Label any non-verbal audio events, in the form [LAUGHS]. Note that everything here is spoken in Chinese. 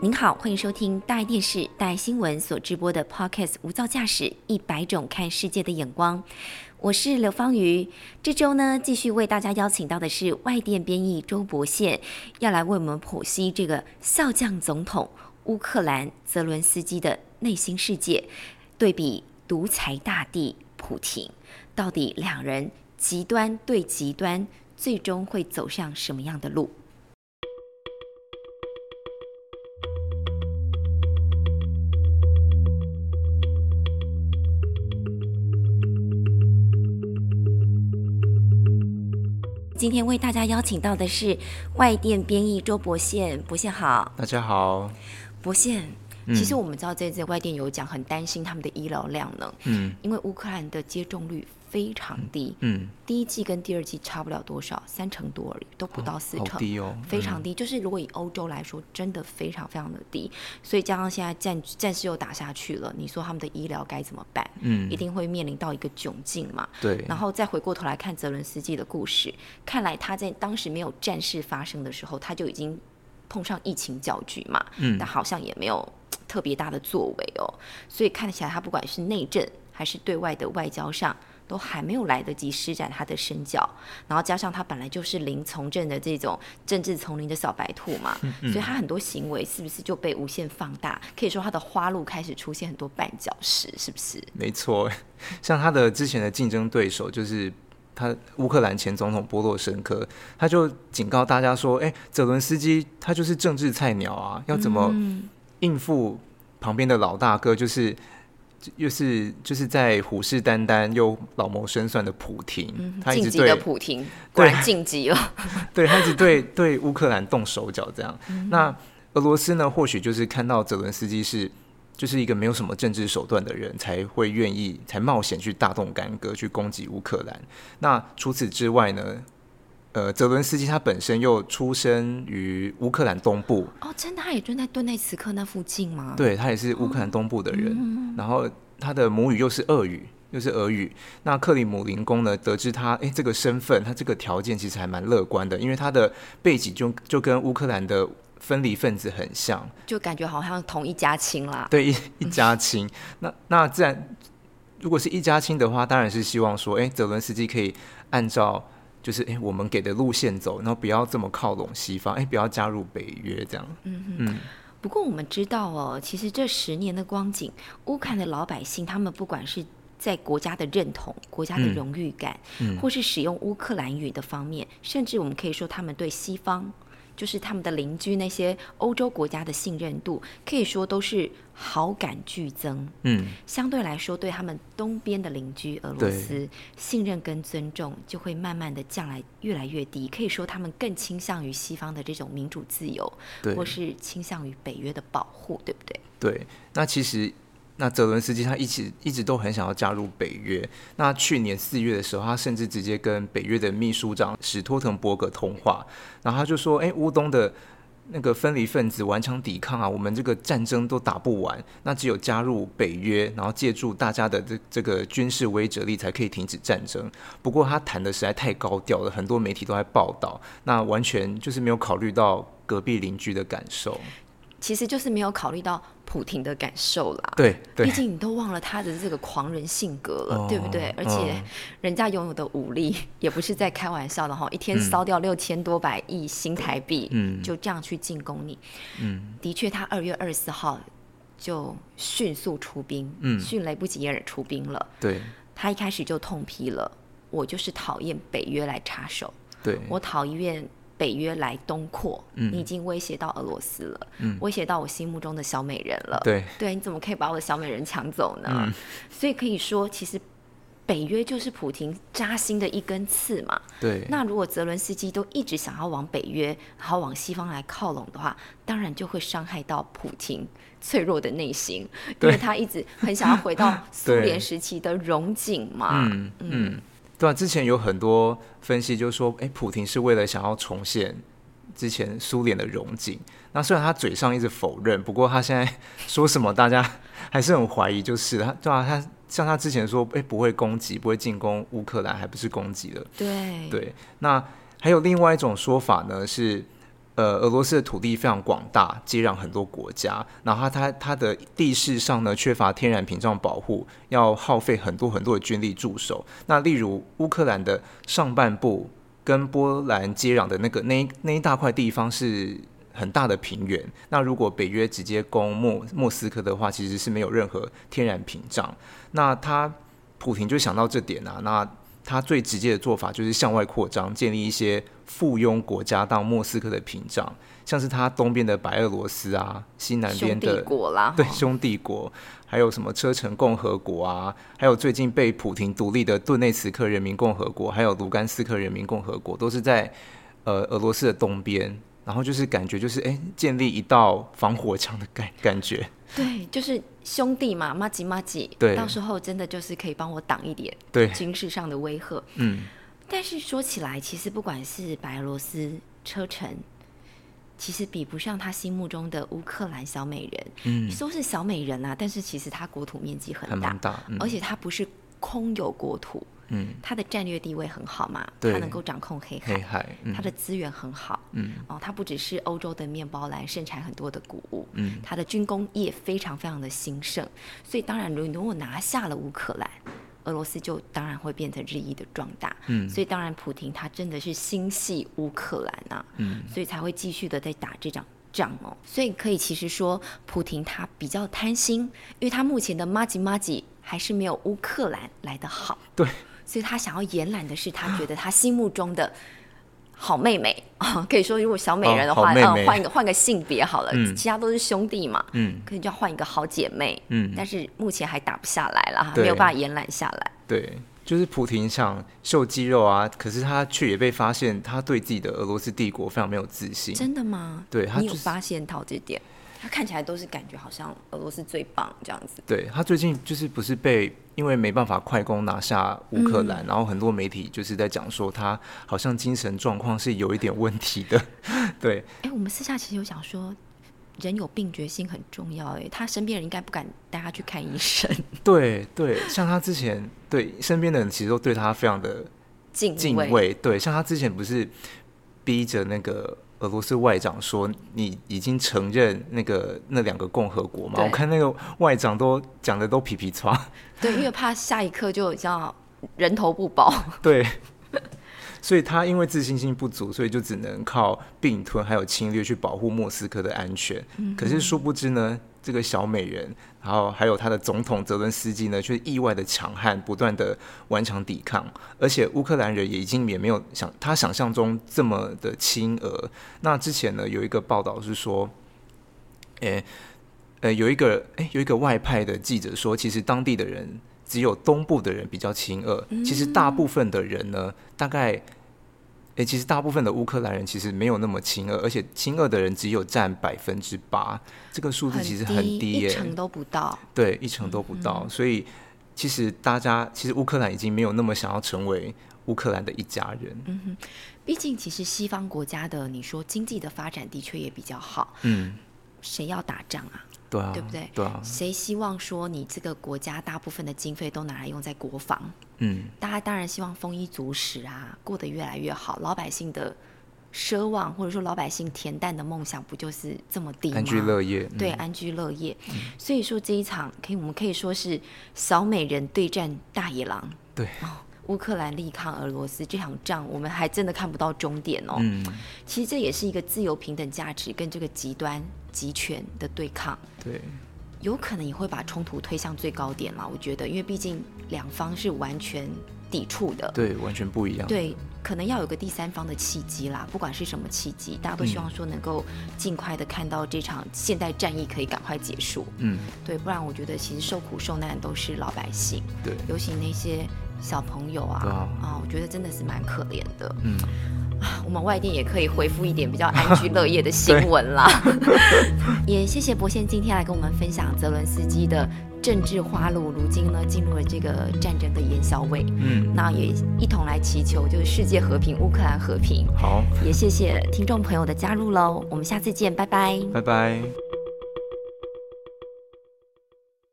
您好，欢迎收听大爱电视、大爱新闻所直播的 Podcast《无噪驾驶：一百种看世界的眼光》。我是刘芳瑜。这周呢，继续为大家邀请到的是外电编译周博宪，要来为我们剖析这个笑将总统乌克兰泽伦斯基的内心世界，对比独裁大帝普廷，到底两人极端对极端，最终会走向什么样的路？今天为大家邀请到的是外电编译周博宪，博宪好，大家好，博宪。其实我们知道这次外电有讲，很担心他们的医疗量能，嗯，因为乌克兰的接种率。非常低，嗯，第一季跟第二季差不了多少，三成多而已，都不到四成，低哦，非常低。就是如果以欧洲来说，真的非常非常的低。所以加上现在战战事又打下去了，你说他们的医疗该怎么办？嗯，一定会面临到一个窘境嘛。对。然后再回过头来看泽伦斯基的故事，看来他在当时没有战事发生的时候，他就已经碰上疫情搅局嘛。嗯。但好像也没有特别大的作为哦。所以看起来他不管是内政还是对外的外交上。都还没有来得及施展他的身教，然后加上他本来就是零从政的这种政治丛林的小白兔嘛，所以他很多行为是不是就被无限放大？可以说他的花路开始出现很多绊脚石，是不是？没错，[LAUGHS] 像他的之前的竞争对手就是他乌克兰前总统波洛申科，他就警告大家说：“哎，泽伦斯基他就是政治菜鸟啊，要怎么应付旁边的老大哥？”就是。又是就是在虎视眈眈又老谋深算的普廷，他一直对普廷果然晋级了，[LAUGHS] 对他一直对对乌克兰动手脚这样。那俄罗斯呢？或许就是看到泽伦斯基是就是一个没有什么政治手段的人，才会愿意才冒险去大动干戈去攻击乌克兰。那除此之外呢？呃，泽伦斯基他本身又出生于乌克兰东部哦，真的，他也就在顿内茨克那附近吗？对，他也是乌克兰东部的人，然后他的母语又是俄语，又是俄语。那克里姆林宫呢，得知他哎这个身份，他这个条件其实还蛮乐观的，因为他的背景就就跟乌克兰的分离分子很像，就感觉好像同一家亲啦。对，一一家亲。那那自然，如果是一家亲的话，当然是希望说，哎，泽伦斯基可以按照。就是哎，我们给的路线走，然后不要这么靠拢西方，哎，不要加入北约这样。嗯嗯。不过我们知道哦，其实这十年的光景，乌克兰的老百姓，他们不管是在国家的认同、国家的荣誉感，或是使用乌克兰语的方面，甚至我们可以说，他们对西方。就是他们的邻居那些欧洲国家的信任度，可以说都是好感剧增。嗯，相对来说，对他们东边的邻居俄罗斯，信任跟尊重就会慢慢的降来越来越低。可以说，他们更倾向于西方的这种民主自由，或是倾向于北约的保护，对不对？对，那其实。那泽伦斯基他一直一直都很想要加入北约。那去年四月的时候，他甚至直接跟北约的秘书长史托滕伯格通话，然后他就说：“哎，乌东的那个分离分子顽强抵抗啊，我们这个战争都打不完。那只有加入北约，然后借助大家的这这个军事威慑力，才可以停止战争。不过他谈的实在太高调了，很多媒体都在报道，那完全就是没有考虑到隔壁邻居的感受。其实就是没有考虑到。”普廷的感受啦，对，毕竟你都忘了他的这个狂人性格了，对不对？而且人家拥有的武力也不是在开玩笑的哈，一天烧掉六千多百亿新台币，嗯，就这样去进攻你，嗯，的确，他二月二十四号就迅速出兵，嗯，迅雷不及掩耳出兵了，对，他一开始就痛批了，我就是讨厌北约来插手，对。我讨厌。北约来东扩，你已经威胁到俄罗斯了，威胁到我心目中的小美人了。对，对，你怎么可以把我的小美人抢走呢？所以可以说，其实北约就是普京扎心的一根刺嘛。对。那如果泽伦斯基都一直想要往北约，然后往西方来靠拢的话，当然就会伤害到普京脆弱的内心，因为他一直很想要回到苏联 [LAUGHS] 时期的荣景嘛。嗯嗯。对啊，之前有很多分析就说，哎，普廷是为了想要重现之前苏联的荣景。那虽然他嘴上一直否认，不过他现在 [LAUGHS] 说什么，大家 [LAUGHS] 还是很怀疑。就是他，对啊，他像他之前说，哎，不会攻击，不会进攻乌克兰，还不是攻击了？对对。那还有另外一种说法呢，是。呃，俄罗斯的土地非常广大，接壤很多国家，然后它它的地势上呢缺乏天然屏障保护，要耗费很多很多的军力驻守。那例如乌克兰的上半部跟波兰接壤的那个那那一大块地方是很大的平原，那如果北约直接攻莫莫斯科的话，其实是没有任何天然屏障。那他普廷就想到这点啊，那。他最直接的做法就是向外扩张，建立一些附庸国家到莫斯科的屏障，像是它东边的白俄罗斯啊，西南边的国啦，对兄弟国，还有什么车臣共和国啊，还有最近被普廷独立的顿内茨克人民共和国，还有卢甘斯克人民共和国，都是在呃俄罗斯的东边，然后就是感觉就是哎，建立一道防火墙的感 [LAUGHS] 感觉。对，就是兄弟嘛，妈吉妈吉，对，到时候真的就是可以帮我挡一点，对，军事上的威吓，嗯。但是说起来，其实不管是白俄罗斯车臣，其实比不上他心目中的乌克兰小美人，嗯，说是小美人啊，但是其实它国土面积很大，大，而且它不是空有国土。嗯，它的战略地位很好嘛，它能够掌控黑海，黑海，它的资源很好，嗯，哦，它不只是欧洲的面包篮，盛产很多的谷物，嗯，它的军工业非常非常的兴盛，所以当然，如果拿下了乌克兰，俄罗斯就当然会变成日益的壮大，嗯，所以当然，普廷他真的是心系乌克兰呐，嗯，所以才会继续的在打这场仗哦，所以可以其实说，普廷他比较贪心，因为他目前的马吉马吉还是没有乌克兰来的好，对。所以他想要延揽的是他觉得他心目中的好妹妹啊，[LAUGHS] 可以说如果小美人的话，嗯，换一个换个性别好了，嗯，其他都是兄弟嘛，嗯，可以就要换一个好姐妹，嗯，但是目前还打不下来了，没有办法延揽下来。对，就是普廷想秀肌肉啊，可是他却也被发现他对自己的俄罗斯帝国非常没有自信。真的吗？对，他你有发现到这点？他看起来都是感觉好像俄罗斯最棒这样子。对他最近就是不是被因为没办法快攻拿下乌克兰，然后很多媒体就是在讲说他好像精神状况是有一点问题的。[LAUGHS] 对，哎，我们私下其实有想说，人有病觉性很重要。哎，他身边人应该不敢带他去看医生。[LAUGHS] 对对，像他之前对身边的人其实都对他非常的敬敬畏。对，像他之前不是逼着那个。俄罗斯外长说：“你已经承认那个那两个共和国嘛？”我看那个外长都讲的都皮皮抓。对，因为怕下一刻就叫人头不保。[LAUGHS] 对，所以他因为自信心不足，所以就只能靠并吞还有侵略去保护莫斯科的安全。可是殊不知呢？这个小美人，然后还有他的总统泽伦斯基呢，却意外的强悍，不断的顽强抵抗，而且乌克兰人也已经也没有想他想象中这么的亲俄。那之前呢，有一个报道是说，诶，呃，有一个诶，有一个外派的记者说，其实当地的人只有东部的人比较亲俄，其实大部分的人呢，大概。哎，其实大部分的乌克兰人其实没有那么亲俄，而且亲俄的人只有占百分之八，这个数字其实很低耶，一成都不到。对，一成都不到。所以其实大家，其实乌克兰已经没有那么想要成为乌克兰的一家人。嗯哼，毕竟其实西方国家的，你说经济的发展的确也比较好。嗯，谁要打仗啊？对啊，对不对？对啊，谁希望说你这个国家大部分的经费都拿来用在国防？嗯，大家当然希望丰衣足食啊，过得越来越好。老百姓的奢望或者说老百姓恬淡的梦想，不就是这么低吗？安居乐业，对，安居乐业。所以说这一场可以，我们可以说是小美人对战大野狼。对。乌克兰力抗俄罗斯这场仗，我们还真的看不到终点哦。嗯，其实这也是一个自由平等价值跟这个极端集权的对抗。对，有可能也会把冲突推向最高点了。我觉得，因为毕竟两方是完全抵触的，对，完全不一样。对，可能要有个第三方的契机啦。不管是什么契机，大家都希望说能够尽快的看到这场现代战役可以赶快结束。嗯，对，不然我觉得其实受苦受难都是老百姓。对，尤其那些。小朋友啊，啊，我觉得真的是蛮可怜的。嗯，啊，我们外电也可以回复一点比较 [LAUGHS] 安居乐业的新闻啦。[LAUGHS] 也谢谢博贤今天来跟我们分享泽伦斯基的。政治花路，如今呢进入了这个战争的烟硝味。嗯，那也一同来祈求，就是世界和平，乌克兰和平。好，也谢谢听众朋友的加入喽，我们下次见，拜拜，拜拜。